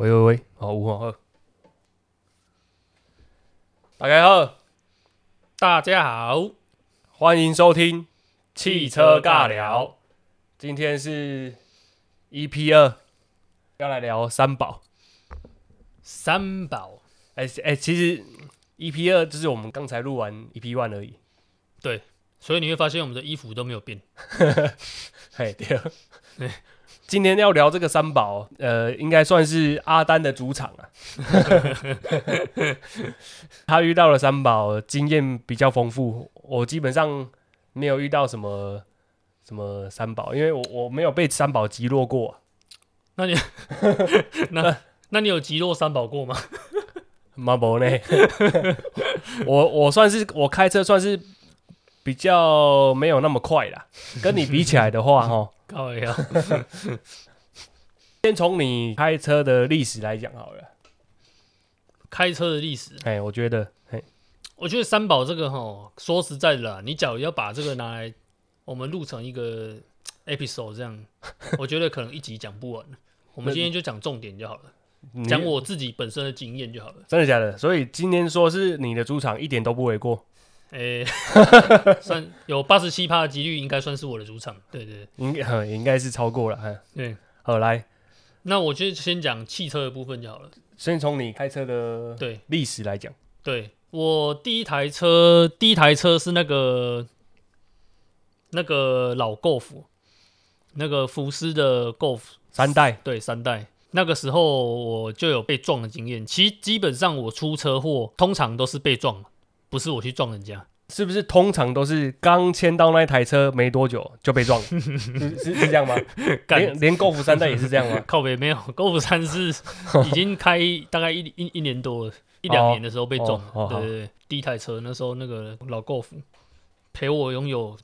喂喂喂，好，五号二，大家好，大家好，欢迎收听汽车尬聊。今天是 EP 二，要来聊三宝。三宝，哎、哎、其实 EP 二就是我们刚才录完 EP one 而已。对，所以你会发现我们的衣服都没有变。嘿，对。今天要聊这个三宝，呃，应该算是阿丹的主场啊。他遇到了三宝，经验比较丰富。我基本上没有遇到什么什么三宝，因为我我没有被三宝击落过、啊。那你 那那你有击落三宝过吗？妈不呢？我我算是我开车算是比较没有那么快啦，跟你比起来的话，哈。高呀，先从你开车的历史来讲好了。开车的历史，哎，我觉得，哎，我觉得三宝这个哈，说实在的啦，你假如要把这个拿来我们录成一个 episode 这样，我觉得可能一集讲不完。我们今天就讲重点就好了，讲我自己本身的经验就好了。真的假的？所以今天说是你的主场，一点都不为过。诶、算有八十七趴的几率，应该算是我的主场。对对对应该呃应该是超过了。哎，对。好，来，那我就先讲汽车的部分就好了。先从你开车的对历史来讲。对我第一台车，第一台车是那个那个老 Golf，那个福斯的 Golf，三代，对三代。那个时候我就有被撞的经验。其实基本上我出车祸，通常都是被撞，不是我去撞人家。是不是通常都是刚签到那台车没多久就被撞了？是是是这样吗？干连连购福三代也是这样吗？靠北没有，Golf 三是已经开大概一一一年多了，一两年的时候被撞。哦哦对对对，第一台车那时候那个老 Golf 陪我拥有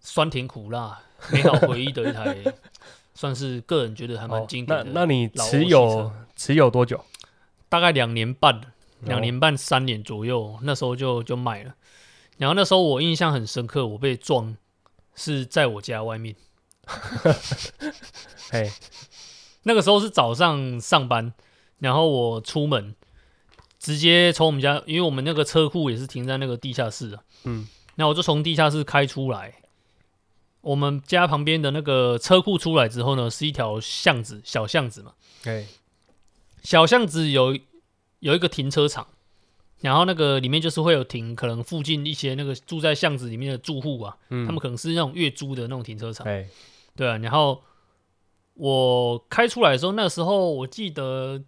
酸甜苦辣美好回忆的一台，算是个人觉得还蛮哦经典的。那那你持有持有多久？大概两年半，两哦年半三年左右，那时候就就卖了。然后那时候我印象很深刻，我被撞是在我家外面。嘿，那个时候是早上上班，然后我出门，直接从我们家，因为我们那个车库也是停在那个地下室啊，嗯，那我就从地下室开出来。我们家旁边的那个车库出来之后呢，是一条巷子，小巷子嘛。嘿，小巷子有有一个停车场，然后那个里面就是会有停，可能附近一些那个住在巷子里面的住户啊，嗯。他们可能是那种月租的那种停车场。嘿，对啊，然后我开出来的时候，那时候我记得，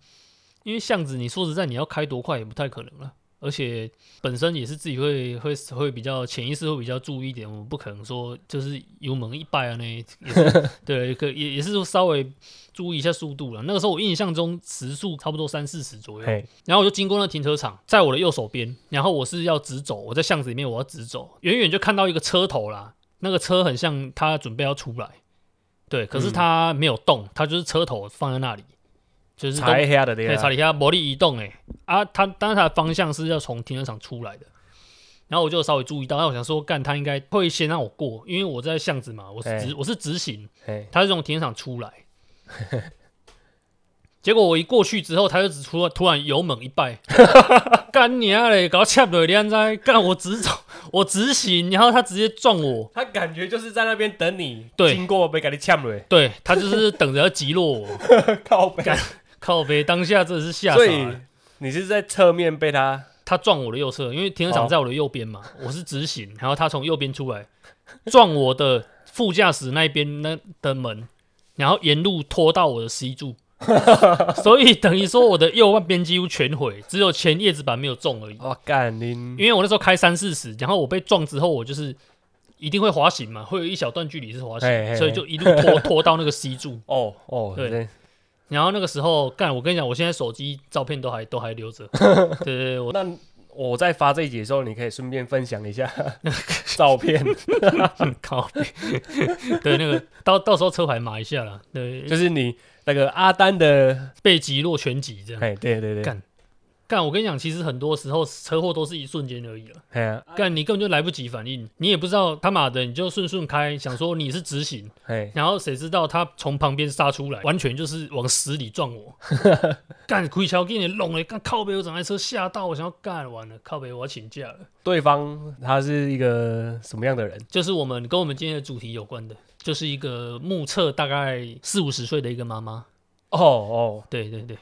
因为巷子，你说实在，你要开多快也不太可能了，而且本身也是自己会会会比较潜意识会比较注意一点，我们不可能说就是油门一拜啊，那也是对，可也也是说稍微注意一下速度了。那个时候我印象中时速差不多三四十左右，嘿，然后我就经过那停车场，在我的右手边，然后我是要直走，我在巷子里面我要直走，远远就看到一个车头啦，那个车很像他准备要出来，对，可是嗯。他没有动，他就是车头放在那里，就是都踩下的对，查理下魔力移动哎啊，他但是他的方向是要从停车场出来的，然后我就稍微注意到，那我想说，干他应该会先让我过，因为我在巷子嘛，我是直哎我是直行，嘿，他是从停车场出来，结果我一过去之后，他就只突然突然油门一拜，干你啊嘞，搞掐了，你在干我直走，我直行，然后他直接撞我，他感觉就是在那边等你，对经过被给你呛了，对他就是等着要击落我，靠背，靠背，当下真的是吓傻所以了。你是在侧面被他，他撞我的右侧，因为停车哦场在我的右边嘛，我是直行，然后他从右边出来，撞我的副驾驶那边那的门，然后沿路拖到我的 C 柱，所以等于说我的右半边几乎全毁，只有前叶子板没有中而已。我干你，因为我那时候开三四十，然后我被撞之后，我就是一定会滑行嘛，会有一小段距离是滑嘿嘿嘿行，所以就一路拖 拖到那个 C 柱。哦哦，对对，然后那个时候干，我跟你讲，我现在手机照片都还都还留着。对对对，我那我在发这一集的时候，你可以顺便分享一下 照片，靠，对那个到到时候车牌码一下啦，对，就是你那个阿丹的，被击落全集这样。哎，对对对，干干，我跟你讲，其实很多时候车祸都是一瞬间而已了。嘿啊，干，你根本就来不及反应，你也不知道他妈的，你就顺顺开，想说你是直行，嘿，然后谁知道他从旁边杀出来，完全就是往死里撞我。干，开桥给你弄了，干靠北，我整台车吓到，我想要干完了，靠北我要请假了。对方他是一个什么样的人？就是我们跟我们今天的主题有关的，就是一个目测大概四五十岁的一个妈妈。哦哦，对对对。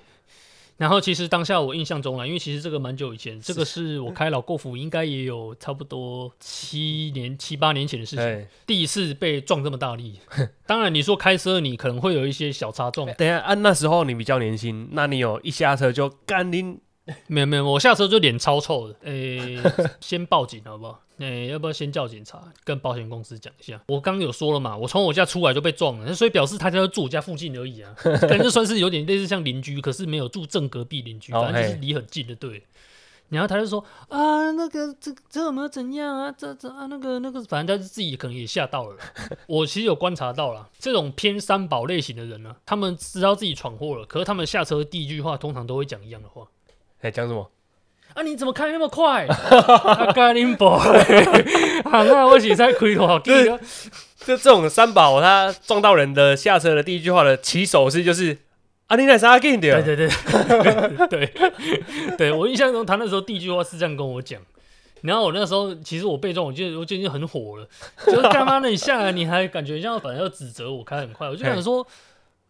然后其实当下我印象中啦，因为其实这个蛮久以前，这个是我开老过府应该也有差不多七年七八年前的事情，哎，第一次被撞这么大力。当然你说开车你可能会有一些小擦撞，等一下啊，那时候你比较年轻，那你有一下车就干拎没有没有，我下车就脸超臭的。诶，先报警好不好？诶，要不要先叫警察，跟保险公司讲一下？我刚刚有说了嘛，我从我家出来就被撞了，所以表示他家就住我家附近而已啊，可能就算是有点类似像邻居，可是没有住正隔壁邻居，哦反正就是离很近的对。然后他就说啊，那个这这有没有怎样啊？这这啊那个那个，反正他自己可能也吓到了。我其实有观察到了，这种偏三宝类型的人呢、他们知道自己闯祸了，可是他们下车第一句话通常都会讲一样的话。哎讲什么？啊！你怎么开那么快？啊，干林博，啊，那我是在开多少？就这种三宝，他撞到人的下车的第一句话的起手式就是啊，你来啥紧的？对对对 对对，我印象中他那时候第一句话是这样跟我讲。然后我那时候其实我被撞，我就我就已经很火了，就是干嘛呢？你下来你还感觉像反正要指责我开很快，我就想说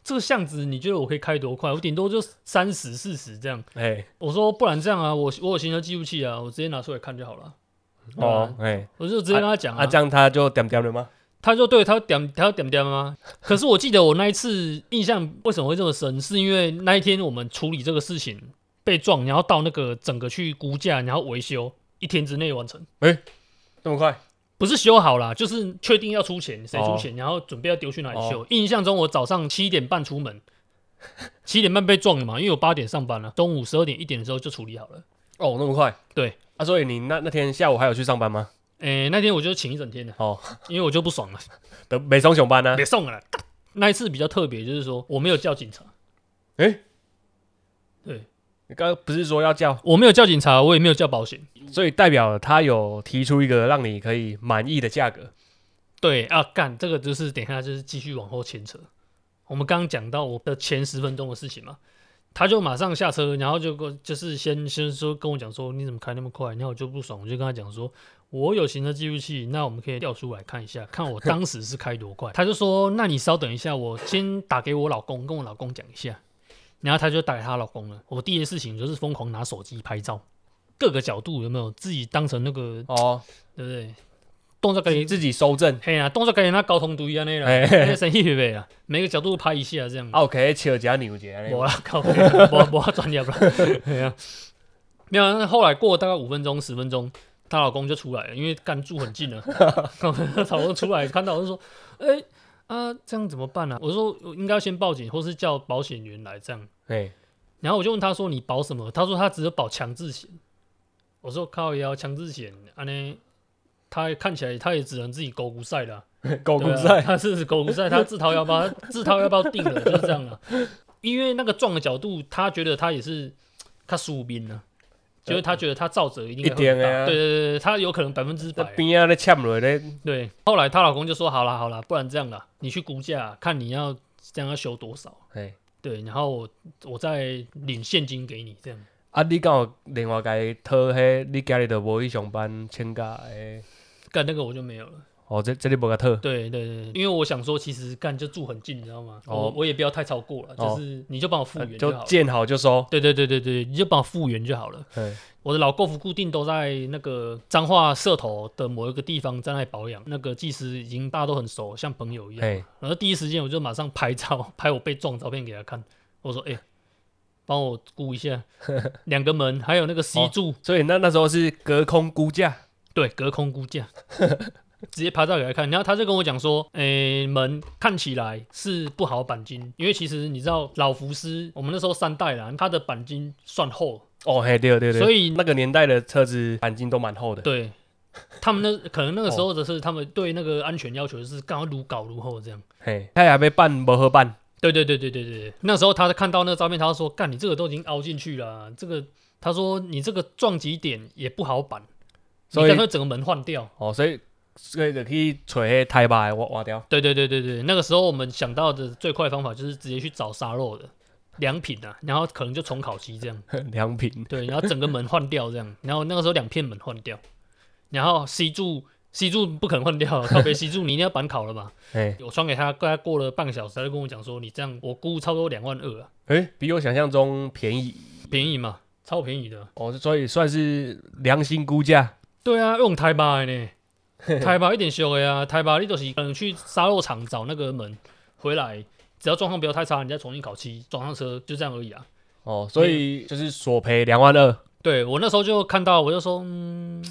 这个巷子你觉得我可以开多快？我顶多就三十四十这样。哎，我说不然这样啊，我我有行车记录器啊，我直接拿出来看就好了。哦，哎，我就直接跟他讲啊，这样他就点点了吗？他就对他点他点点吗？可是我记得我那一次印象为什么会这么深，是因为那一天我们处理这个事情被撞，然后到那个整个去估价，然后维修，一天之内完成，哎这么快？不是修好啦，就是确定要出钱，谁出哦钱，然后准备要丢去哪里修。印象中我早上七点半出门，七点半被撞了嘛，因为我八点上班了，中午十二点一点的时候就处理好了。哦，那么快？对啊，所以你那那天下午还有去上班吗？诶、那天我就请一整天的，哦，因为我就不爽了，得 没松熊班呢？别送了啦。那一次比较特别，就是说我没有叫警察，哎，对你刚刚不是说要叫，我没有叫警察，我也没有叫保险。所以代表他有提出一个让你可以满意的价格。对啊，干这个就是等一下就是继续往后牵扯。我们刚刚讲到我的前十分钟的事情嘛，他就马上下车，然后就跟就是先先说跟我讲说你怎么开那么快，然后我就不爽，我就跟他讲说我有行车记录器，那我们可以调出来看一下，看我当时是开多快。他就说那你稍等一下，我先打给我老公，跟我老公讲一下。然后她就打给她老公了。我第一件事情就是疯狂拿手机拍照，各个角度有没有自己当成那个哦，对不对？动作可以自己收正。嘿啊，动作跟人家交通队安尼啦，嘿那生意呗啦，每个角度拍一下这样。啊，可以切加牛节那无啦，靠北，无无专业啦。对啊，没有。那后来过了大概五分钟、十分钟，她老公就出来了，因为干住很近了。她老公出来看到我就说：“哎、啊，这样怎么办呢、啊？”我说：“我应该要先报警，或是叫保险员来这样。哎，”然后我就问他说：“你保什么？”他说：“他只有保强制险。”我说：“靠腰强制险，安尼他看起来他也只能自己狗骨赛啦。”对啊狗骨赛，他是狗骨赛，他自掏腰包，自掏腰包定了，就是这样了。因为那个撞的角度，他觉得他也是他输兵了，就是他觉得他造者一定会一点啊很大对对对对，他有可能百分之在百。边啊咧欠落咧，对，后来她老公就说：“好啦好啦，不然这样啦，你去估价，看你要这样要修多少。哎，对，然后我我再领现金给你，这样。啊，你敢有另外甲伊讨迄，你家里都无去上班请假诶？干那个我就没有了。哦，这这里无甲讨，对对对，因为我想说，其实干就住很近，你知道吗？哦我我也不要太超过了，哦就是你就帮我复呃原就好了。就见好就收。对对对对对，你就帮我复原就好了。哎，我的老购服固定都在那个彰化社头的某一个地方在那里保养，那个技师已经大家都很熟，像朋友一样。哎，然后第一时间我就马上拍照，拍我被撞照片给他看。我说：“哎、帮我估一下 两个门，还有那个 C 哦柱，所以那那时候是隔空估价，对，隔空估价。”直接拍照给他看，然后他就跟我讲说：“诶、门看起来是不好钣金，因为其实你知道老福斯，我们那时候三代啦，它的钣金算厚，哦，嘿，对对对，所以那个年代的车子钣金都蛮厚的。对，他们那可能那个时候的是他们对那个安全要求是刚好如搞如后这样。嘿，他还没办无好办，对对对对对对对，那时候他看到那个照片，他就说：“干，你这个都已经凹进去了啊、这个他说你这个撞击点也不好板，你所以干脆整个门换掉。哦，所以所以就去找迄胎把的挖挖掉。对对对对对，那个时候我们想到的最快的方法就是直接去找沙漏的良品啊，然后可能就重烤漆这样，良品，对，然后整个门换掉这样，然后那个时候两片门换掉，然后 C 柱 C 柱不可能换掉，靠北 C 柱你一定要板烤了嘛。哎我传给他，大概过了半个小时，他就跟我讲说，你这样我估差不多两万二啊，哎，比我想象中便宜便宜嘛，超便宜的。哦，所以算是良心估价。对啊，用台巴的呢，台巴一点修的啊，台巴你就是可能去沙漏厂找那个门回来，只要状况不要太差，你再重新烤漆，装上车，就这样而已啊。哦，所以就是索赔两万二。对我那时候就看到，我就说，嗯，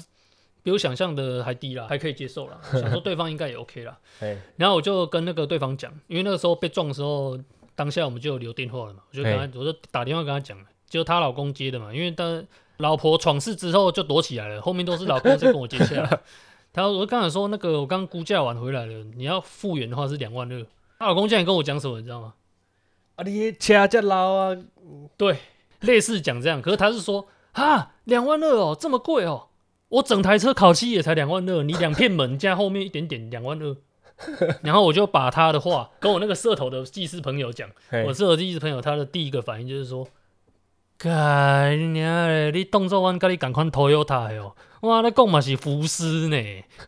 比我想象的还低啦，还可以接受啦，想说对方应该也 OK 啦。哎，然后我就跟那个对方讲，因为那个时候被撞的时候，当下我们就有留电话了嘛，我就跟他，我就打电话跟他讲，就她老公接的嘛，因为她老婆闯事之后就躲起来了，后面都是老公在跟我接下来。他我就刚才说那个我刚估价完回来了，你要复原的话是两万二。她老公竟然跟我讲什么，你知道吗？啊，你车这老啊，对类似讲这样，可是他是说啊，两万二哦，这么贵哦，我整台车烤漆也才两万二，你两片门加后面一点点两万二，然后我就把他的话跟我那个社头的技师朋友讲，我社头技师朋友他的第一个反应就是说，干你娘嘞，你动作完跟你赶快 Toyota 的哦，哇，那讲嘛是福斯呢，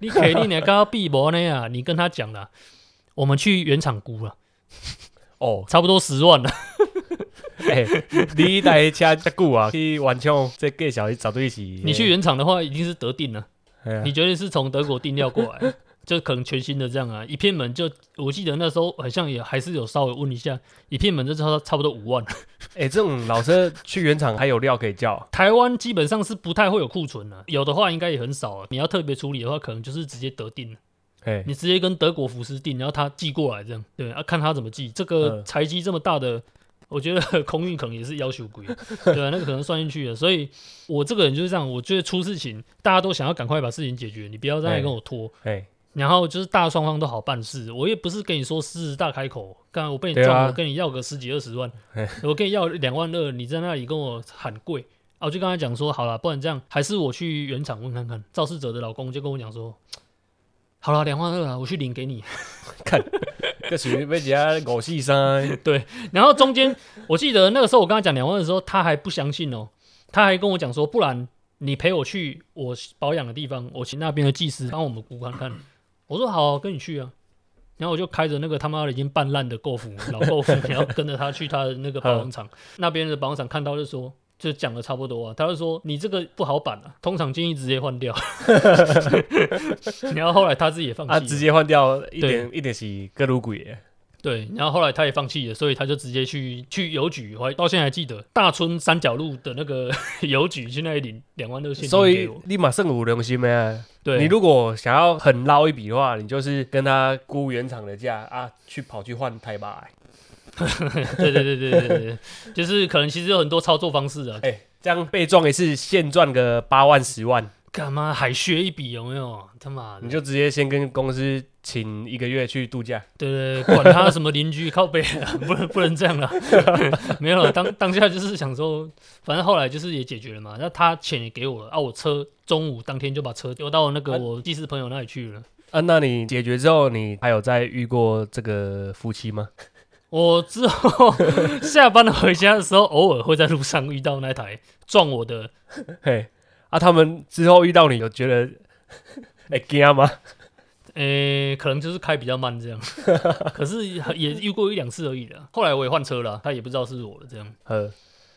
你肯定呢跟他比无呢啊，你跟他讲了，我们去原厂估了，哦，差不多十万了。哎，你台车遮久啊，去完厂这介绍绝对是你去原厂的话，已经是得定了。你绝对是从德国订料过来，就可能全新的这样啊，一片门就我记得那时候好像也还是有稍微问一下，一片门就差差不多五万。哎，这种老车去原厂还有料可以叫，台湾基本上是不太会有库存的、有的话应该也很少啊。你要特别处理的话，可能就是直接得定了，哎，你直接跟德国福斯订，然后他寄过来这样，对啊，看他怎么寄。这个嗯材机这么大的。我觉得空运可能也是要求贵，对啊，那个可能算进去了。所以我这个人就是这样，我觉得出事情大家都想要赶快把事情解决，你不要再来跟我拖。哎，然后就是大家双方都好办事，我也不是跟你说狮子大开口，刚我被你撞了，我跟你要个十几二十万，我跟你要两万二，你在那里跟我喊贵，啊，我就跟他讲说，好了，不然这样，还是我去原厂问看看。肇事者的老公就跟我讲说，好了，两万二啊，我去领给你。看这属于被人家五四三，然后中间我记得那个时候我跟他讲两万的时候，他还不相信哦，他还跟我讲说，不然你陪我去我保养的地方，我请那边的技师帮我们估看看。我说好，跟你去啊。然后我就开着那个他妈的已经半烂的购服老购服，然后跟着他去他的那个保养厂，那边的保养厂看到就说。就讲的差不多啊，他就说你这个不好板啊，通常建议直接换掉。然后后来他自己也放弃直接换掉一点一点是各路鬼的，对，然后后来他也放弃了，所以他就直接去去邮局，我还到现在还记得大村三角路的那个 邮局去那里领两万六现金所以给我。你马上有良心的啊。对，你如果想要很捞一笔的话，你就是跟他估原厂的价啊，去跑去换台巴。对对对对对对对，就是可能其实有很多操作方式啊，哎、这样被撞一次，现赚个八万十万，干嘛还削一笔有没有？他妈的你，就直接先跟公司请一个月去度假。对对对，管他什么邻居靠背啊，不能不能这样了，没有了。当当下就是想说，反正后来就是也解决了嘛，那他钱也给我了啊，我车中午当天就把车丢到那个啊我技师朋友那里去了。啊，那你解决之后，你还有再遇过这个夫妻吗？我之后下班了回家的时候，偶尔会在路上遇到那台撞我的，嘿，啊，他们之后遇到你，有觉得哎惊吗？诶、可能就是开比较慢这样，可是也遇过一两次而已的。后来我也换车了，他也不知道是我的这样。呃，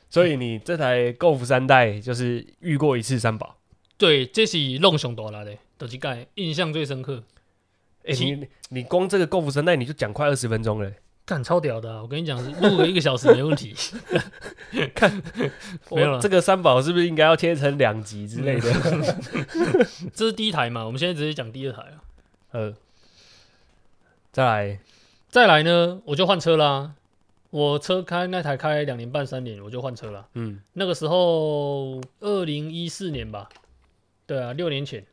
所以你这台 Golf 三代就是遇过一次三宝。对，这是弄熊多了的，德基盖印象最深刻，哎、其你你光这个 Golf 三代你就讲快二十分钟了。干超屌的啊、我跟你讲，录个一个小时没问题。看没有了这个三宝是不是应该要切成两集之类的？这是第一台嘛，我们现在直接讲第二台啊。呃，再来，再来呢，我就换车啦。我车开那台开两年半三年，我就换车了。嗯，那个时候二零一四年吧，对啊，六年前，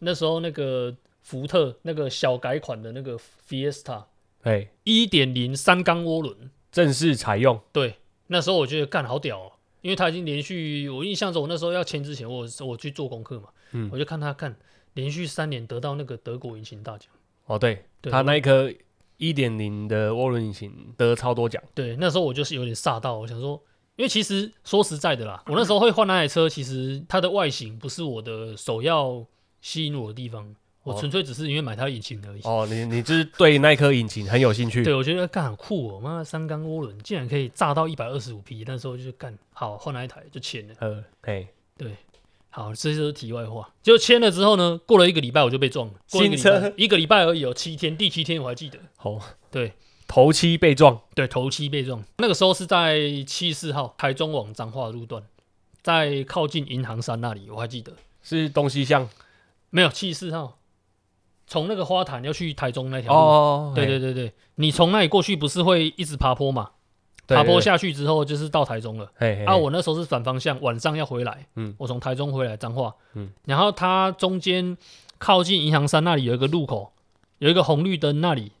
那时候那个福特那个小改款的那个 Fiesta 哎，一点零三缸涡轮，正式采用，对，那时候我觉得干好屌哦，因为他已经连续，我印象中我那时候要签之前，我我去做功课嘛，嗯我就看他看连续三年得到那个德国引擎大奖。哦，对，对他那一颗一点零的涡轮引擎得超多奖，对，那时候我就是有点煞到，我想说，因为其实说实在的啦，我那时候会换那台车，其实它的外形不是我的首要吸引我的地方，我哦纯粹只是因为买它的引擎而已。哦，你你就是对那颗引擎很有兴趣，对，我觉得干很酷哦，妈的三缸涡轮竟然可以炸到一百二十五匹，那时候就是干好换那一台就签了。呃，嘿，好，这些都是题外话。就签了之后呢，过了一个礼拜我就被撞了，过了一个礼拜一个礼拜而已哦，七天，第七天我还记得。好，对头七被撞，对，头七被撞，那个时候是在七四号台中往彰化路段，在靠近银行山那里，我还记得。是东西向没有七四号，从那个花坛要去台中那条路。哦，对嘿对对对，你从那里过去不是会一直爬坡嘛？爬坡下去之后就是到台中了。啊，嘿嘿嘿我那时候是反方向，晚上要回来。嗯我从台中回来彰化。嗯，然后它中间靠近银行山那里有一个路口，有一个红绿灯，那里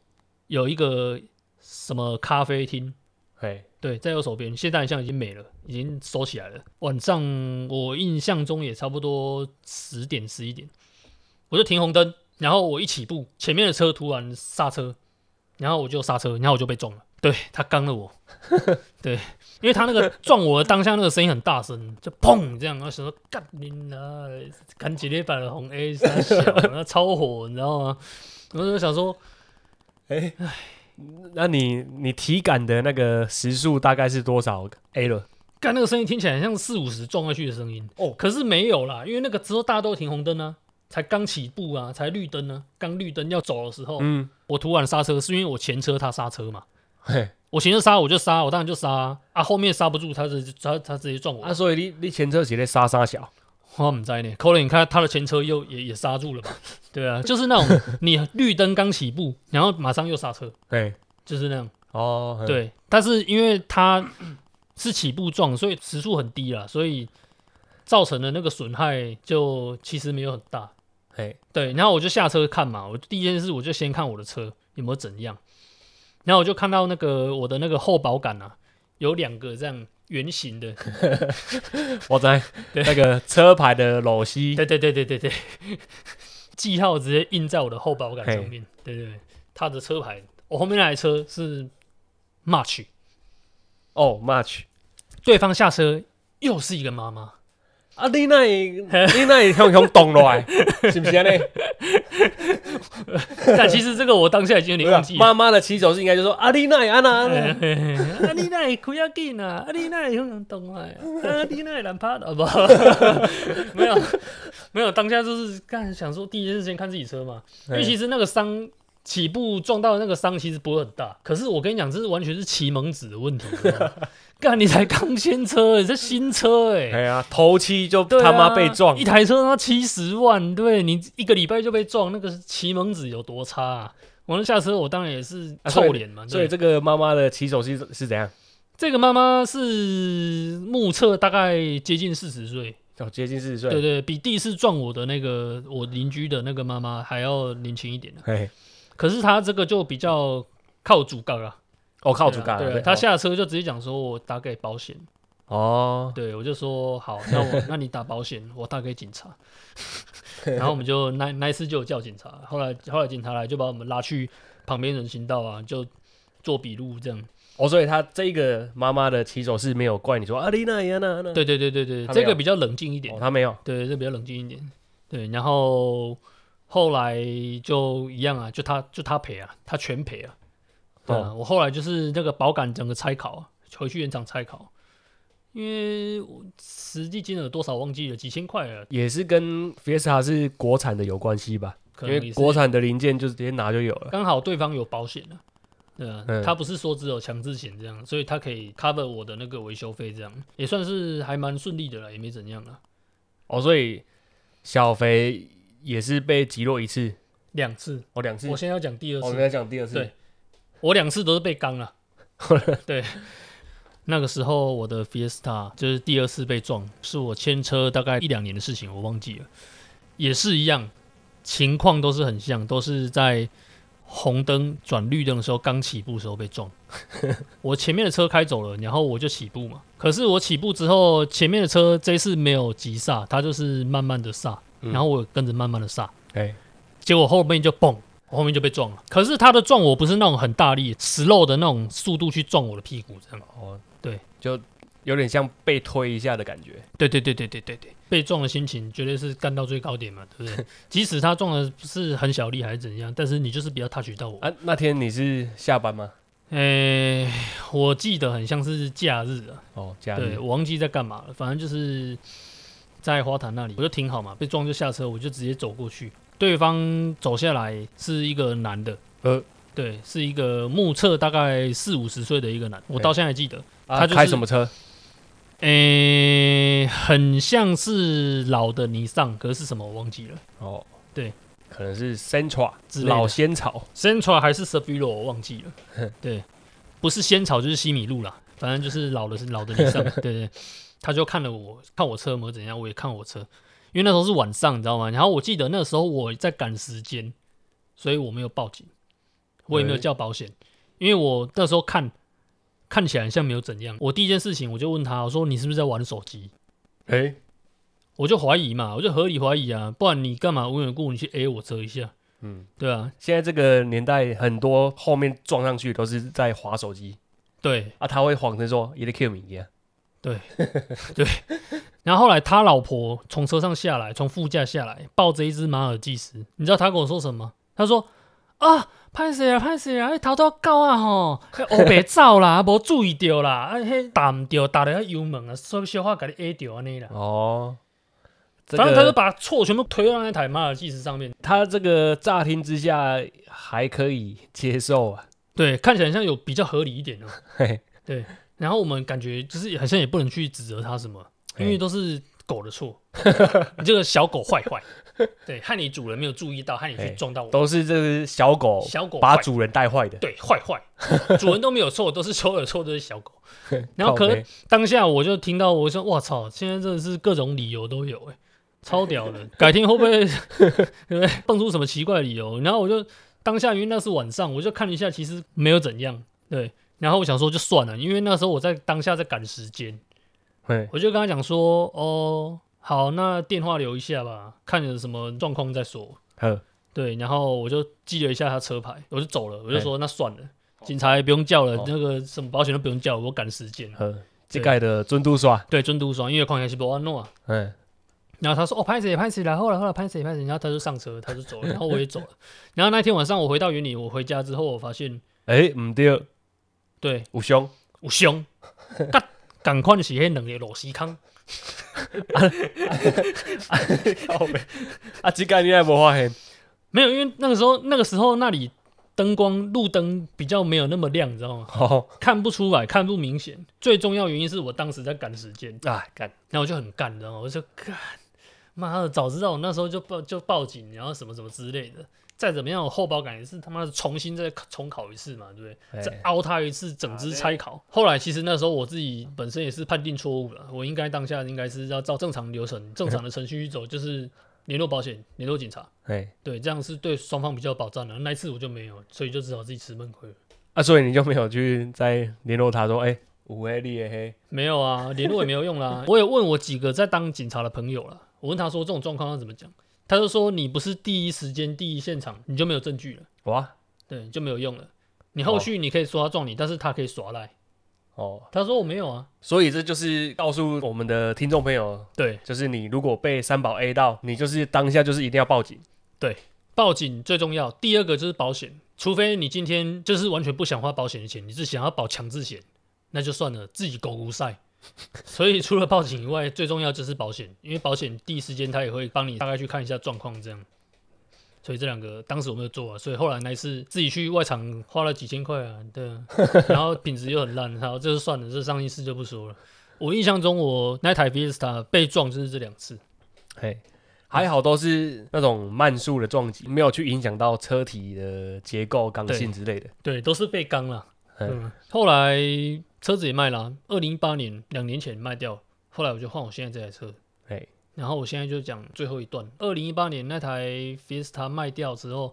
有一个什么咖啡厅。嘿，对，在右手边，现在好像已经没了，已经收起来了。晚上我印象中也差不多十点十一点，我就停红灯，然后我一起步，前面的车突然刹车，然后我就刹车，然后我就被撞了。对他刚了我，对，因为他那个撞我的当下那个声音很大声，就砰这样，我想说干你啊，赶紧的红 A 三小，那超火，你知道吗？我就想说，哎，那你你体感的那个时速大概是多少？A 了？干那个声音听起来很像四五十撞下去的声音。哦。可是没有啦，因为那个时候大家都停红灯啊，才刚起步啊，才绿灯呢、刚绿灯要走的时候，嗯，我突然刹车，是因为我前车他刹车嘛，嘿，我前车刹我就刹，我当然就刹啊，啊后面刹不住，他直接他他直接撞我，啊，所以你你前车写的沙沙小，我唔知呢，可能你看他的前车又也也刹住了吧？对啊，就是那种你绿灯刚起步，然后马上又刹车，对，就是那样。哦，嘿，对，但是因为它是起步撞，所以时速很低啦，所以造成的那个损害就其实没有很大。嘿，对，然后我就下车看嘛，我第一件事我就先看我的车有没有怎样，然后我就看到那个我的那个后保杆啊，有两个这样圆形的，我在对。那个车牌的裸西，对对对对对对，记号直接印在我的后保杆上面，对对对，他的车牌，我后面那台车是 March，哦，March，对方下车又是一个妈妈。啊，你那 你那向向动落来，是不是呢？但其实这个我当下已经有点忘记了。妈妈的起手是应该就说啊，你那安那安那，啊，你那 开要紧啊，啊，你那向动啊，啊，你那难趴的不？没有，没有，当下就是干想说第一件事先看自己车嘛，因为其实那个伤起步撞到的那个伤其实不会很大，可是我跟你讲，这是完全是骑蒙子的问题。干，你才刚新车、欸，这新车哎、哎呀，头七就他妈被撞一，台车他妈七十万，对你一个礼拜就被撞，那个骑蒙子有多差啊？我那下车，我当然也是臭脸嘛。对所以这个妈妈的骑手是是怎样？这个妈妈是目测大概接近四十岁，哦，接近四十岁，对对，比第一次撞我的那个我邻居的那个妈妈还要年轻一点的。嘿，可是他这个就比较靠主杠啊，哦，靠主干，对啊对啊，她下车就直接讲说我打给保险，哦，对我就说好，那我 那你打保险，我打给警察。然后我们就那那一次就有叫警察，后来后来警察来就把我们拉去旁边人行道啊，就做笔录这样。哦，所以他这个妈妈的骑手是没有怪你说啊，丽娜呀那那，对对对对对，他没有这个比较冷静一点哦，。他没有，对，这比较冷静一点。对，然后后来就一样啊，就他就他赔啊，他全赔啊。对啊，我后来就是那个保杆整个拆考啊，回去原厂拆考，因为我实际金额多少忘记了，几千块了，也是跟 Fiesta 是国产的有关系吧？因为可能国产的零件就直接拿就有了。刚好对方有保险啊。对啊，嗯他不是说只有强制险这样，所以他可以 cover 我的那个维修费，这样也算是还蛮顺利的了，也没怎样了。哦，所以小肥也是被击落一次，两次，哦，两次。我现在要讲第二哦，次我们，在讲第二次。对我两次都是被刚了。对，那个时候我的 Fiesta 就是第二次被撞，是我牵车大概一两年的事情，我忘记了，也是一样，情况都是很像，都是在红灯转绿灯的时候，刚起步的时候被撞。我前面的车开走了，然后我就起步嘛。可是我起步之后，前面的车这一次没有急刹，它就是慢慢的刹，嗯然后我跟着慢慢的刹，哎，结果后面就嘣，我后面就被撞了。可是他的撞我不是那种很大力、slow 的那种速度去撞我的屁股，这样。哦，对，就有点像被推一下的感觉。对对对对对对对，被撞的心情绝对是干到最高点嘛，对不对？即使他撞的是很小力还是怎样，但是你就是比较 touch 到我。啊，那天你是下班吗？诶、我记得很像是假日啊，哦，假对日。我忘记在干嘛了，反正就是在花坛那里，我就停好嘛，被撞就下车，我就直接走过去。对方走下来是一个男的，呃，对，是一个目测大概四五十岁的一个男，我到现在还记得。啊他就是开什么车？诶、很像是老的尼桑，可是是什么我忘记了哦，对，可能是 Sentra 之类的老仙草。，Sentra 还是 Savilo 我忘记了。对，不是仙草就是西米露啦，反正就是老的是老的尼桑。对 对，他就看了我，看我车有没有怎样，我也看我车，因为那时候是晚上，你知道吗？然后我记得那时候我在赶时间，所以我没有报警，我也没有叫保险，因为我那时候看看起来像没有怎样。我第一件事情我就问他，我说你是不是在玩手机？哎，我就怀疑嘛，我就合理怀疑啊，不然你干嘛无缘无故你去 A 我车一下？嗯，对啊，现在这个年代，很多后面撞上去都是在划手机对啊，他会谎称说也得 Q 你呀。然后后来他老婆从车上下来，从副驾下来，抱着一只马尔济斯。你知道他跟我说什么？他说：“啊，拍死啊，拍死啊！迄头都狗啊吼，迄黑白走啦，无注意到啦，啊，迄打唔到，打了遐油门啊，所以小话给你 A 掉安尼啦。哦，这反正他就把错全部推到那台马尔济斯上面。他这个乍听之下还可以接受啊。对，看起来像有比较合理一点哦。嘿，然后我们感觉就是好像也不能去指责他什么，因为都是狗的错，你这个小狗坏坏，对，害你主人没有注意到，害你去哎撞到我，都是这只小狗小狗坏把主人带坏的。对坏坏，主人都没有错，都是所有的错都是小狗。然后可靠北当下我就听到我说哇操，现在真的是各种理由都有哎、超屌的，改天会不会 对不对蹦出什么奇怪的理由？然后我就当下因为那是晚上，我就看了一下，其实没有怎样，对。然后我想说就算了，因为那时候我在当下在赶时间，嘿，我就跟他讲说，哦，好，那电话留一下吧，看有什么状况再说。呵，对，然后我就记了一下他车牌，我就走了，我就说那算了，警察也不用叫了，哦那个什么保险都不用叫了，我赶时间。呵，这盖的尊嘟刷，对，尊都爽，因为况且是不安诺啊。嗯，然后他说：“哦，拍谁拍谁然，后来后来拍谁拍谁。”然后他就上车，他就走了，然后我也走了。然后那天晚上我回到云里，我回家之后，我发现，哎，唔对，对，有凶，有凶，赶赶快是迄两个螺丝康。靠 北啊，这个你也无发现？没有，因为那个时候那个时候那里灯光路灯比较没有那么亮，你知道吗？哦，看不出来，看不明显。最重要原因是我当时在赶时间，啊，赶，然后我就很干，你知道吗？我就干，妈的，早知道我那时候就报就报警，然后什么什么之类的。再怎么样，我后保感也是他妈的重新再重考一次嘛，对不对？哎再凹他一次，整只拆考。后来其实那时候我自己本身也是判定错误了，我应该当下应该是要照正常流程、正常的程序去走，就是联络保险、联络警察，哎，对，这样是对双方比较有保障的。那一次我就没有，所以就只好自己吃闷亏了。啊，所以你就没有去再联络他说，哎，有诶，你的黑，没有啊，联络也没有用啦。我也问我几个在当警察的朋友了，我问他说这种状况要怎么讲，他就说你不是第一时间、第一现场，你就没有证据了，哇，对，就没有用了。你后续你可以说他撞你，但是他可以耍赖。哦，他说我没有啊，所以这就是告诉我们的听众朋友，对，就是你如果被三宝 A 到，你就是当下就是一定要报警。对报警最重要。第二个就是保险，除非你今天就是完全不想花保险的钱，你是想要保强制险，那就算了，自己狗无赛。所以除了报警以外，最重要就是保险，因为保险第一时间他也会帮你大概去看一下状况，这样。所以这两个当时我没有做啊，所以后来那一次自己去外场花了几千块啊，对啊，然后品质又很烂，然后这就算了，这上一次就不说了。我印象中我那台 Fiesta 被撞就是这两次，嘿，还好都是那种慢速的撞击，没有去影响到车体的结构、刚性之类的。对，都是被刚了。嗯，嗯，后来车子也卖了，二零一八年两年前卖掉，后来我就换我现在这台车。嘿，然后我现在就讲最后一段，二零一八年那台 Fiesta 卖掉之后，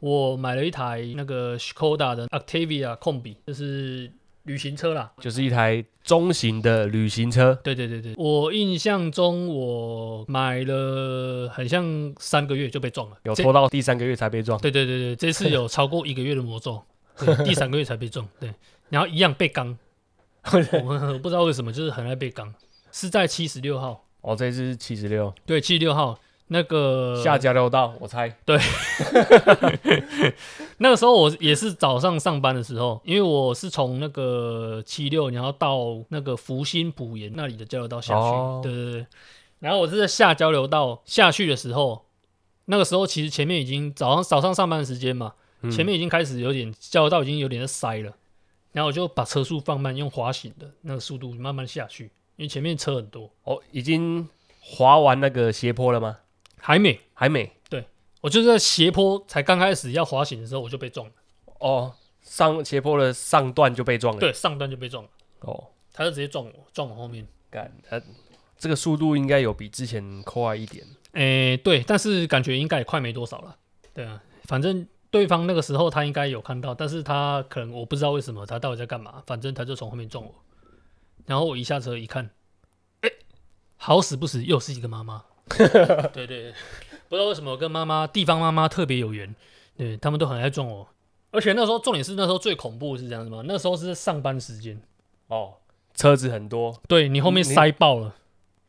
我买了一台那个 Skoda 的 Octavia 控比，就是旅行车啦。就是一台中型的旅行车，对对对对，我印象中我买了很像三个月就被撞了，有拖到第三个月才被撞。对对对对，这次有超过一个月的魔咒，对第三个月才被撞，对，然后一样被刚，我不知道为什么，就是很爱被刚，是在七十六号，哦，这次是七十六。对，七十六号。那个下交流道，我猜。对。那个时候我也是早上上班的时候，因为我是从那个七六，然后到那个福星浦沿那里的交流道下去，哦。对对对。然后我是在下交流道下去的时候，那个时候其实前面已经早上早上上班的时间嘛，嗯前面已经开始有点交流道已经有点在塞了，然后我就把车速放慢，用滑行的那个速度慢慢下去，因为前面车很多，哦，已经滑完那个斜坡了吗？还没，还没。对我就是在斜坡才刚开始要滑行的时候我就被撞了，哦，上斜坡的上段就被撞了。对，上段就被撞了，哦，他就直接撞我，撞我后面。干，他这个速度应该有比之前快一点。诶、对，但是感觉应该也快没多少了。对啊，反正对方那个时候他应该有看到，但是他可能我不知道为什么他到底在干嘛，反正他就从后面撞我，然后我一下车一看，诶、好死不死又是一个妈妈。对对对，不知道为什么我跟妈妈地方妈妈特别有缘，对他们都很爱撞我。而且那时候重点是那时候最恐怖是这样子吗？那时候是上班时间，哦，车子很多。对你后面塞爆了，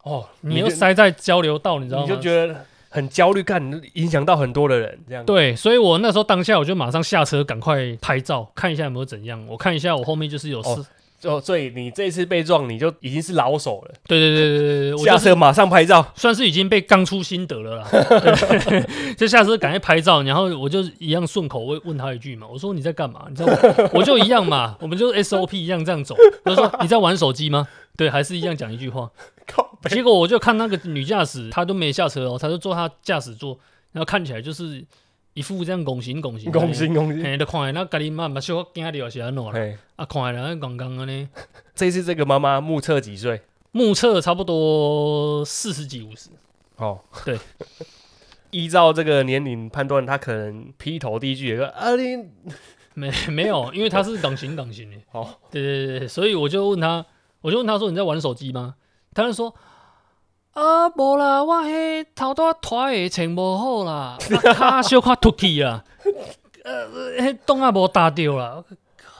哦，你又塞在交流道，你知道吗？你就觉得很焦虑，看影响到很多的人，这样。对，所以我那时候当下我就马上下车，赶快拍照看一下有没有怎样。我看一下我后面就是有事，哦哦，所以你这次被撞，你就已经是老手了，对对对对对下车马上拍照。算是已经被刚出心得了啦。对 就下车赶快拍照，然后我就一样顺口问问他一句嘛，我说你在干嘛？你知道我我就一样嘛，我们就 SOP 一样这样走。我就说你在玩手机吗？对，还是一样讲一句话。结果我就看那个女驾驶，她都没下车哦，她就坐她驾驶座，然后看起来就是一副这样拱形拱形，拱形拱形！嘿，就看起来那家己妈妈小惊着是安怎啦？啊，看起来刚刚安尼，这次这个妈妈目测几岁？目测差不多四十几五十。哦，对，依照这个年龄判断，他可能劈头第一句也说啊你没没有，因为他是港型港型的。哦，对对对对，所以我就问他，我就问他说你在玩手机吗？他就说。啊，无啦，我迄头拄拖鞋穿无好啦，啊骹小可凸起啊，呃，迄档啊无打着啦，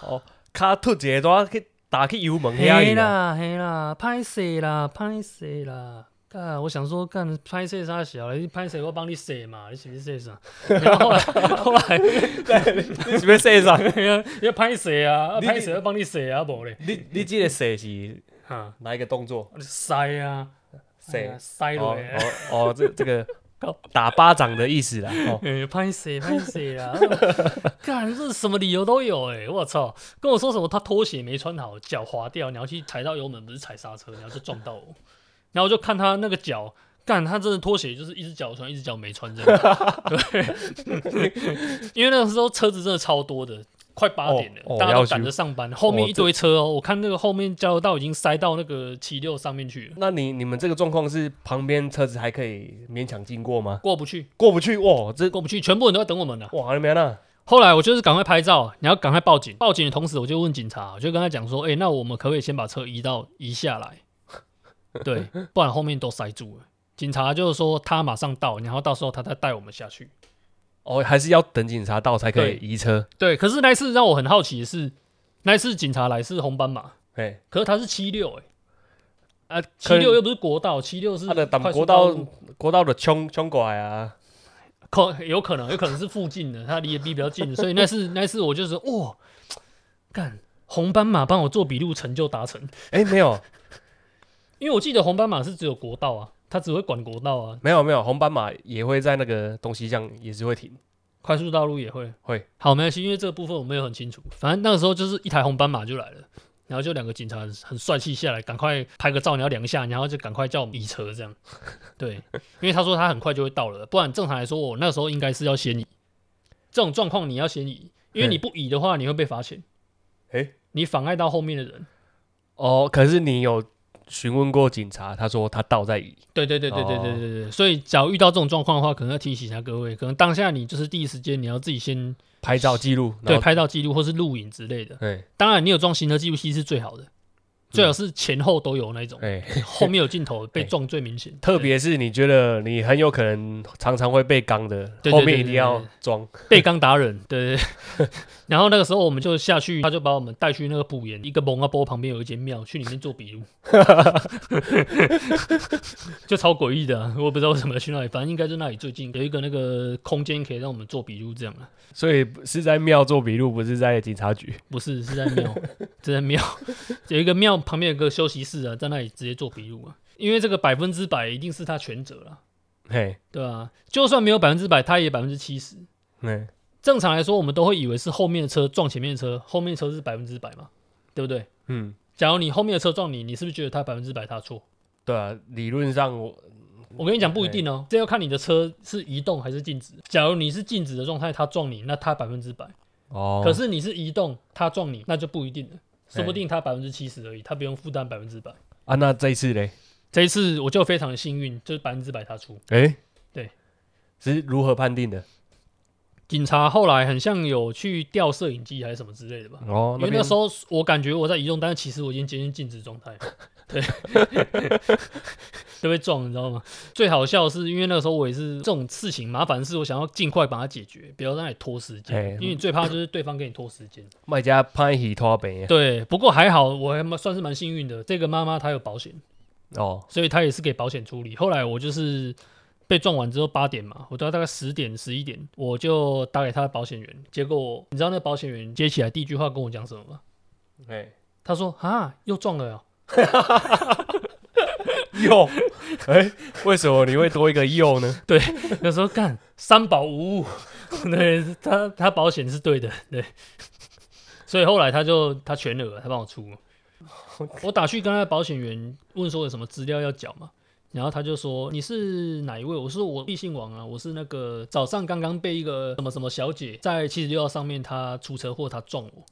哦，卡突一个去打去油门嘿遐啦。啦嘿啦，歹势啦，歹势啦。干，我想说干拍摄啥小，你拍摄我帮你写嘛，你是不是写啥？然后后来后来你是要说啥？要拍摄啊，拍摄要帮你写啊，无咧，你你这个射是哈，哪一个动作？你塞啊，塞哦落来，哦哦，这这个 打巴掌的意思啦。哦，哎，拍谁拍谁啦，干这什么理由都有哎，我操，跟我说什么他拖鞋没穿好，脚滑掉，然后去踩到油门，不是踩刹车，然后就撞到我，然后我就看他那个脚。干，他真的拖鞋就是一只脚穿，一只脚没穿这样。对，因为那个时候车子真的超多的，快八点了，哦哦大家都要赶着上班，后面一堆车哦。我看那个后面交流道已经塞到那个七六上面去了，那你你们这个状况是旁边车子还可以勉强经过吗？过不去，过不去哇，这过不去，全部人都在等我们呢。哇还没呢？后来我就是赶快拍照，你要赶快报警。报警的同时，我就问警察，我就跟他讲说：“哎、那我们可不可以先把车移到移下来？对，不然后面都塞住了。”警察就是说他马上到，然后到时候他再带我们下去。哦，还是要等警察到才可以移车。对，可是那一次让我很好奇的是，那一次警察来是红斑马，哎，可是他是七六哎，啊，七六又不是国道，七六是他的国道国道的冲冲过来啊。可有可能，有可能是附近的，他离的比比较近，所以那次那次我就是哇，干红斑马帮我做笔录，成就达成。哎，没有因为我记得红斑马是只有国道啊，它只会管国道啊，没有没有，红斑马也会在那个东西上也是会停。快速道路也会。会好，没关系，因为这个部分我没有很清楚。反正那个时候就是一台红斑马就来了，然后就两个警察很很帅气下来，赶快拍个照，然后量一下，然后就赶快叫我们移车这样。对，因为他说他很快就会到了，不然正常来说我那时候应该是要先移。这种状况你要先移，因为你不移的话你会被罚钱，哎，你妨碍到后面的人。哦，可是你有询问过警察，他说他倒在椅。对对对对对对对对，所以假如遇到这种状况的话，可能要提醒一下各位，可能当下你就是第一时间你要自己先拍照记录，对拍照记录或是录影之类的。对当然，你有装行车记录器是最好的，最好是前后都有那种，哎，后面有镜头被撞最明显。特别是你觉得你很有可能常常会被刚的，对对后面一定要装。被刚达人，对对对。然后那个时候我们就下去，他就把我们带去那个埔岩一个蒙阿波旁边有一间庙，去里面做笔录，就超诡异的啊、我不知道为什么要去那里，反正应该就那里最近有一个那个空间可以让我们做笔录这样啊。所以是在庙做笔录，不是在警察局。不是，是在庙，是在庙，有一个庙旁边有个休息室啊，在那里直接做笔录啊。因为这个百分之百一定是他全责了，嘿，对啊、就算没有百分之百，他也百分之七十。嗯，正常来说，我们都会以为是后面的车撞前面的车，后面的车是百分之百嘛，对不对？嗯，假如你后面的车撞你，你是不是觉得他百分之百他错？对啊，理论上我我跟你讲不一定哦，这要看你的车是移动还是静止。假如你是静止的状态，他撞你，那他百分之百。哦，可是你是移动，他撞你，那就不一定了，说不定他百分之七十而已，他不用负担百分之百。啊，那这一次嘞，这一次我就非常的幸运，就是百分之百他出。哎，对，是如何判定的？警察后来很像有去调摄影机还是什么之类的吧，哦，因为那边时候我感觉我在移动，但是其实我已经接近静止状态，对，就被撞，你知道吗？最好笑的是，因为那个时候我也是这种事情麻烦事，我想要尽快把它解决，不要让你拖时间，哎因为你最怕就是对方给你拖时间。卖家拍戏拖呗对，不过还好，我还蛮算是蛮幸运的，这个妈妈她有保险，哦，所以她也是给保险处理。后来我就是被撞完之后八点嘛，我到大概十点十一点，我就打给他的保险员，结果你知道那保险员接起来第一句话跟我讲什么吗？哎，他说啊，又撞了哦。又，哎，为什么你会多一个又呢？对有时候干三保无误，对他他保险是对的，对，所以后来他就他全额了，他帮我出。我打去跟他的保险员问说有什么资料要缴嘛，然后他就说你是哪一位？我说我异姓王啊，我是那个早上刚刚被一个什么什么小姐在七十六号上面她出车祸，她撞我，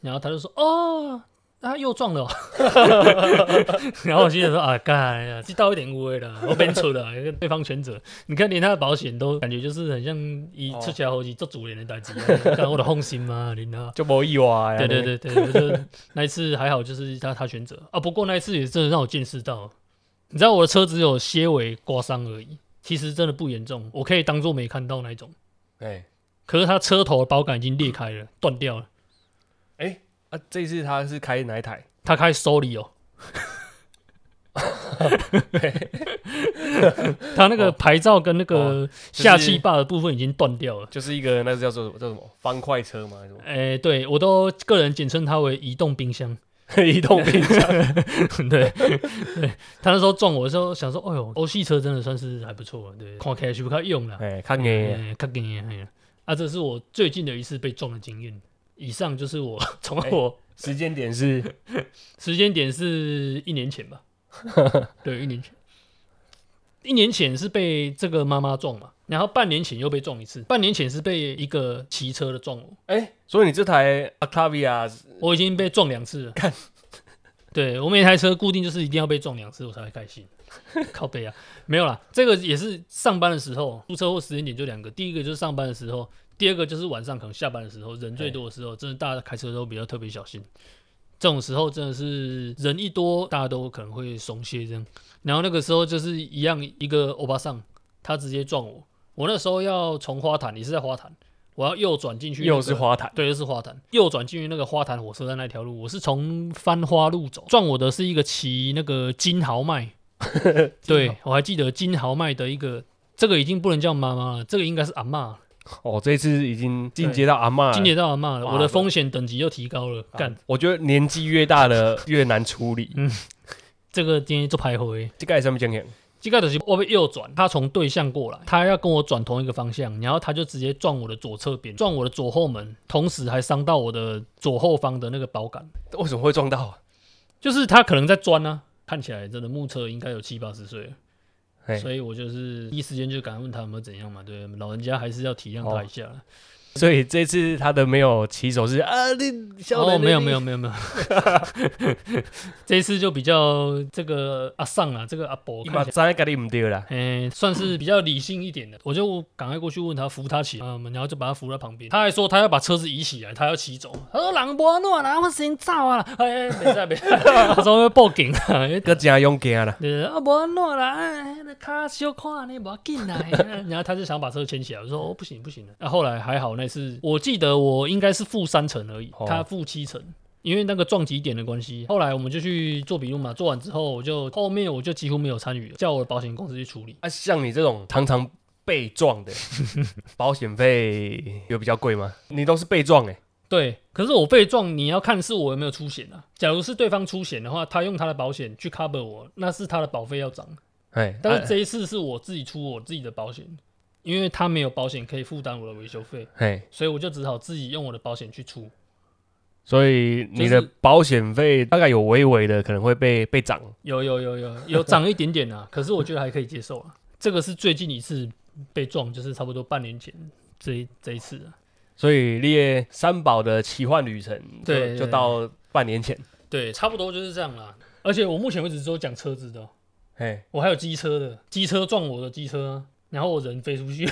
然后他就说哦。他又撞了哦、然后我心里说啊，干呀，这到一点污了，我变出了，对方全责。你看，连他的保险都感觉就是很像一哦出起来后期做主人的代志，干我的放心嘛，你呢？就没意外呀。对对对对，我就那一次还好，就是他他全责啊。不过那一次也真的让我见识到，你知道我的车只有些微刮伤而已，其实真的不严重，我可以当做没看到那一种。哎，可是他车头的保杆已经裂开了，断掉了。啊，这次他是开哪一台？他开 Soli 哦，他那个牌照跟那个下气坝的部分已经断掉了。就是一个那个叫做叫什么方块车嘛，还是什么哎、对我都个人简称它为移动冰箱。移动冰箱？对，对他那时候撞我的时候，想说，哎呦，欧系车真的算是还不错，对，看起来是不太用了，哎，看你哎，看给你，哎。啊，这是我最近的一次被撞的经验。以上就是我 从哎我时间点是？时间点是一年前吧，对，一年前，一年前是被这个妈妈撞嘛，然后半年前又被撞一次，半年前是被一个骑车的撞我，哎，所以你这台 Octavia 我已经被撞两次了。看，对我每台车固定就是一定要被撞两次我才会开心。靠背啊，没有啦，这个也是上班的时候，出车祸时间点就两个，第一个就是上班的时候，第二个就是晚上可能下班的时候，人最多的时候，真的大家开车都比较特别小心。这种时候真的是人一多，大家都可能会松懈这样。然后那个时候就是一样，一个欧巴桑，他直接撞我。我那时候要从花坛，你是在花坛，我要右转进去、又是花坛，对，又是花坛，右转进去那个花坛火车站那条路，我是从番花路走，撞我的是一个骑那个金豪迈，对我还记得金豪迈的一个，这个已经不能叫妈妈了，这个应该是阿嬷了，哦，这次已经进阶到阿嬷了，今年到阿嬷了，我的风险等级又提高了，干、我觉得年纪越大的越难处理。嗯这个今天就徘徊。这个什么情形？这个就是我被右转，他从对向过来，他要跟我转同一个方向，然后他就直接撞我的左侧边，撞我的左后门，同时还伤到我的左后方的那个保杆。为什么会撞到啊？就是他可能在钻呢、看起来真的目测应该有七八十岁所以我就是第一时间就赶快问他有没有怎样嘛，对，老人家还是要体谅他一下。所以这次他的没有起手是啊，你小哦，人没有没有，没有没有，这次就比较这个阿尚啊，这个阿伯你把看起来。咱给你唔对啦。诶、算是比较理性一点的，我就赶快过去问他扶他起来，嗯，然后就把他扶在旁边。他还说他要把车子移起来，他要骑走。他说人无诺啦，我先走啊！哎，没事没事，他说要报警啊，个真勇敢啦，对啊，无诺啦，哎，那卡小看呢，无要紧啦。然后他就想把车牵起来，我说哦不行不行的。那、后来还好，那次我记得我应该是负三成而已，哦他负七成。因为那个撞击点的关系，后来我们就去做笔录嘛，做完之后我就后面我就几乎没有参与了，叫我的保险公司去处理。啊，像你这种常常被撞的，保险费有比较贵吗？你都是被撞哎、对，可是我被撞，你要看是我有没有出险啊。假如是对方出险的话，他用他的保险去 cover 我，那是他的保费要涨。哎，啊但是这一次是我自己出我自己的保险，因为他没有保险可以负担我的维修费，嘿，所以我就只好自己用我的保险去出。所以你的保险费大概有微微的可能会被被涨，有有有有有涨一点点啊，可是我觉得还可以接受啊。这个是最近一次被撞，就是差不多半年前这一这一次啊。所以列三宝的奇幻旅程就对对就到半年前，对，差不多就是这样啦。而且我目前为止只有讲车子的哦，哎，我还有机车的，机车撞我的机车，然后我人飞出去。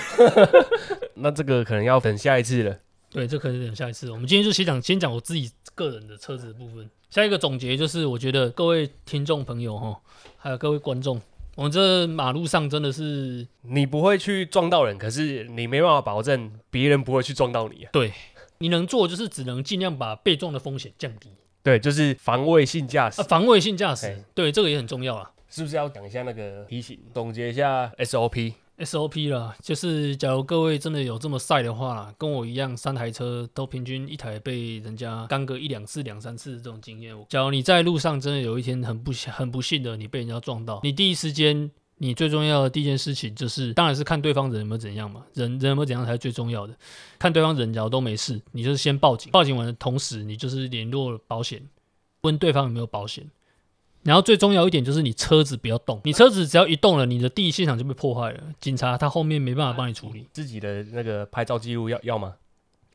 那这个可能要等下一次了。对，这可能等下一次。我们今天就先讲先讲我自己个人的车子的部分。下一个总结就是，我觉得各位听众朋友哈，还有各位观众，我们这马路上真的是你不会去撞到人，可是你没办法保证别人不会去撞到你啊。你能做，就是只能尽量把被撞的风险降低。对，就是防卫性驾驶啊，，防卫性驾驶哎，对这个也很重要啊。是不是要讲一下那个提醒，总结一下 SOP？SOP 啦，就是假如各位真的有这么晒的话，跟我一样，三台车都平均一台被人家干个一两次、两三次这种经验。假如你在路上真的有一天很不幸很不幸的你被人家撞到，你第一时间你最重要的第一件事情就是，当然是看对方人有没有怎样嘛，人人有没有怎样才是最重要的。看对方人假如都没事，你就是先报警，报警完的同时，你就是联络保险，问对方有没有保险。然后最重要一点就是你车子不要动，你车子只要一动了，你的第一现场就被破坏了，警察他后面没办法帮你处理。自己的那个拍照记录要要吗？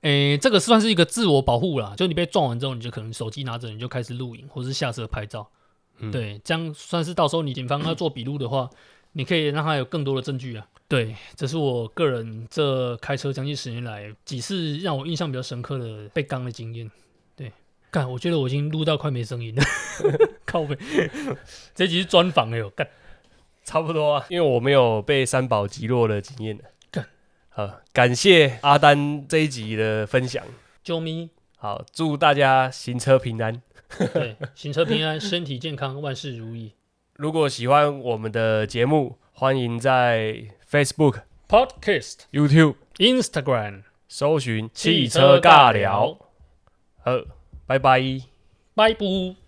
诶，这个算是一个自我保护啦，就你被撞完之后，你就可能手机拿着，你就开始录影或是下车拍照，嗯对，这样算是到时候你警方要做笔录的话，你可以让他有更多的证据啊。对，这是我个人这开车将近十年来几次让我印象比较深刻的被刚的经验。对，干，我觉得我已经录到快没声音了，靠背，这集是专访哎呦，干。差不多啊，因为我没有被三宝击落的经验的。干好，感谢阿丹这一集的分享。啾咪，好，祝大家行车平安。对，行车平安，身体健康，万事如意。如果喜欢我们的节目，欢迎在 Facebook、Podcast、YouTube Instagram，搜寻“汽车尬聊”。好，拜拜。拜拜。